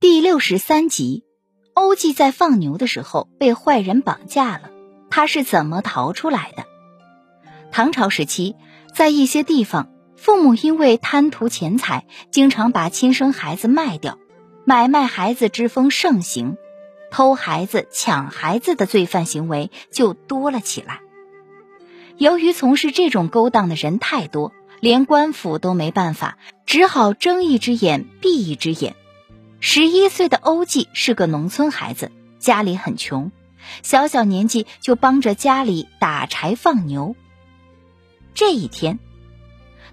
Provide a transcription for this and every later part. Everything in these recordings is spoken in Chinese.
第六十三集，欧记在放牛的时候被坏人绑架了，他是怎么逃出来的？唐朝时期，在一些地方，父母因为贪图钱财，经常把亲生孩子卖掉，买卖孩子之风盛行，偷孩子、抢孩子的罪犯行为就多了起来。由于从事这种勾当的人太多，连官府都没办法，只好睁一只眼闭一只眼。十一岁的欧记是个农村孩子，家里很穷，小小年纪就帮着家里打柴放牛。这一天，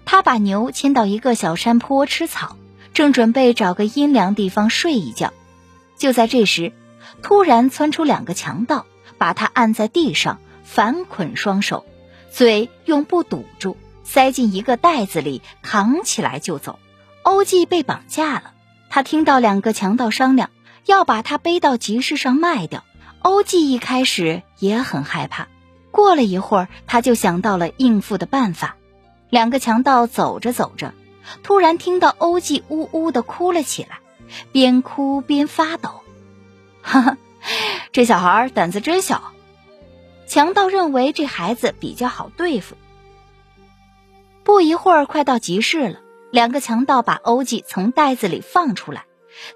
他把牛牵到一个小山坡吃草，正准备找个阴凉地方睡一觉。就在这时，突然窜出两个强盗，把他按在地上，反捆双手，嘴用布堵住，塞进一个袋子里，扛起来就走。欧记被绑架了。他听到两个强盗商量要把他背到集市上卖掉，欧记一开始也很害怕。过了一会儿，他就想到了应付的办法。两个强盗走着走着，突然听到欧记呜呜的哭了起来，边哭边发抖。哈哈，这小孩胆子真小。强盗认为这孩子比较好对付。不一会儿，快到集市了。两个强盗把欧记从袋子里放出来，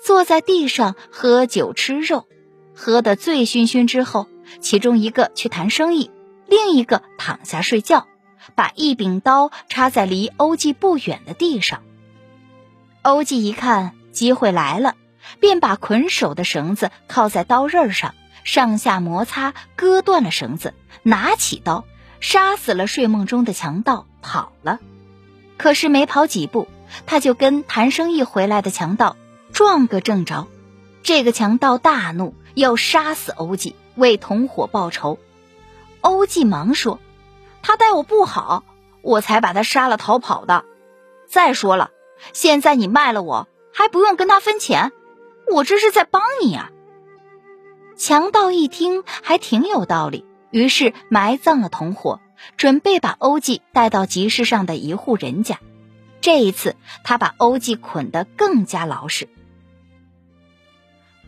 坐在地上喝酒吃肉，喝得醉醺醺之后，其中一个去谈生意，另一个躺下睡觉，把一柄刀插在离欧记不远的地上。欧记一看机会来了，便把捆手的绳子靠在刀刃上，上下摩擦，割断了绳子，拿起刀，杀死了睡梦中的强盗，跑了。可是没跑几步，他就跟谈生意回来的强盗撞个正着。这个强盗大怒，要杀死欧记，为同伙报仇。欧记忙说：“他待我不好，我才把他杀了逃跑的。再说了，现在你卖了我，还不用跟他分钱，我这是在帮你啊。”强盗一听，还挺有道理，于是埋葬了同伙。准备把欧记带到集市上的一户人家，这一次他把欧记捆得更加牢实。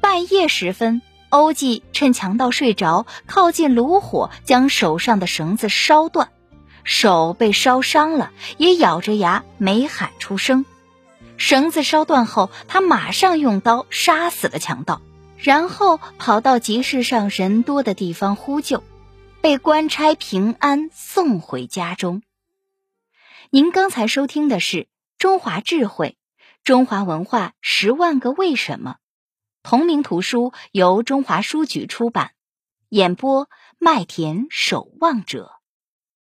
半夜时分，欧记趁强盗睡着，靠近炉火，将手上的绳子烧断，手被烧伤了，也咬着牙没喊出声。绳子烧断后，他马上用刀杀死了强盗，然后跑到集市上人多的地方呼救。被官差平安送回家中。您刚才收听的是《中华智慧中华文化十万个为什么》，同名图书由中华书局出版，演播麦田守望者。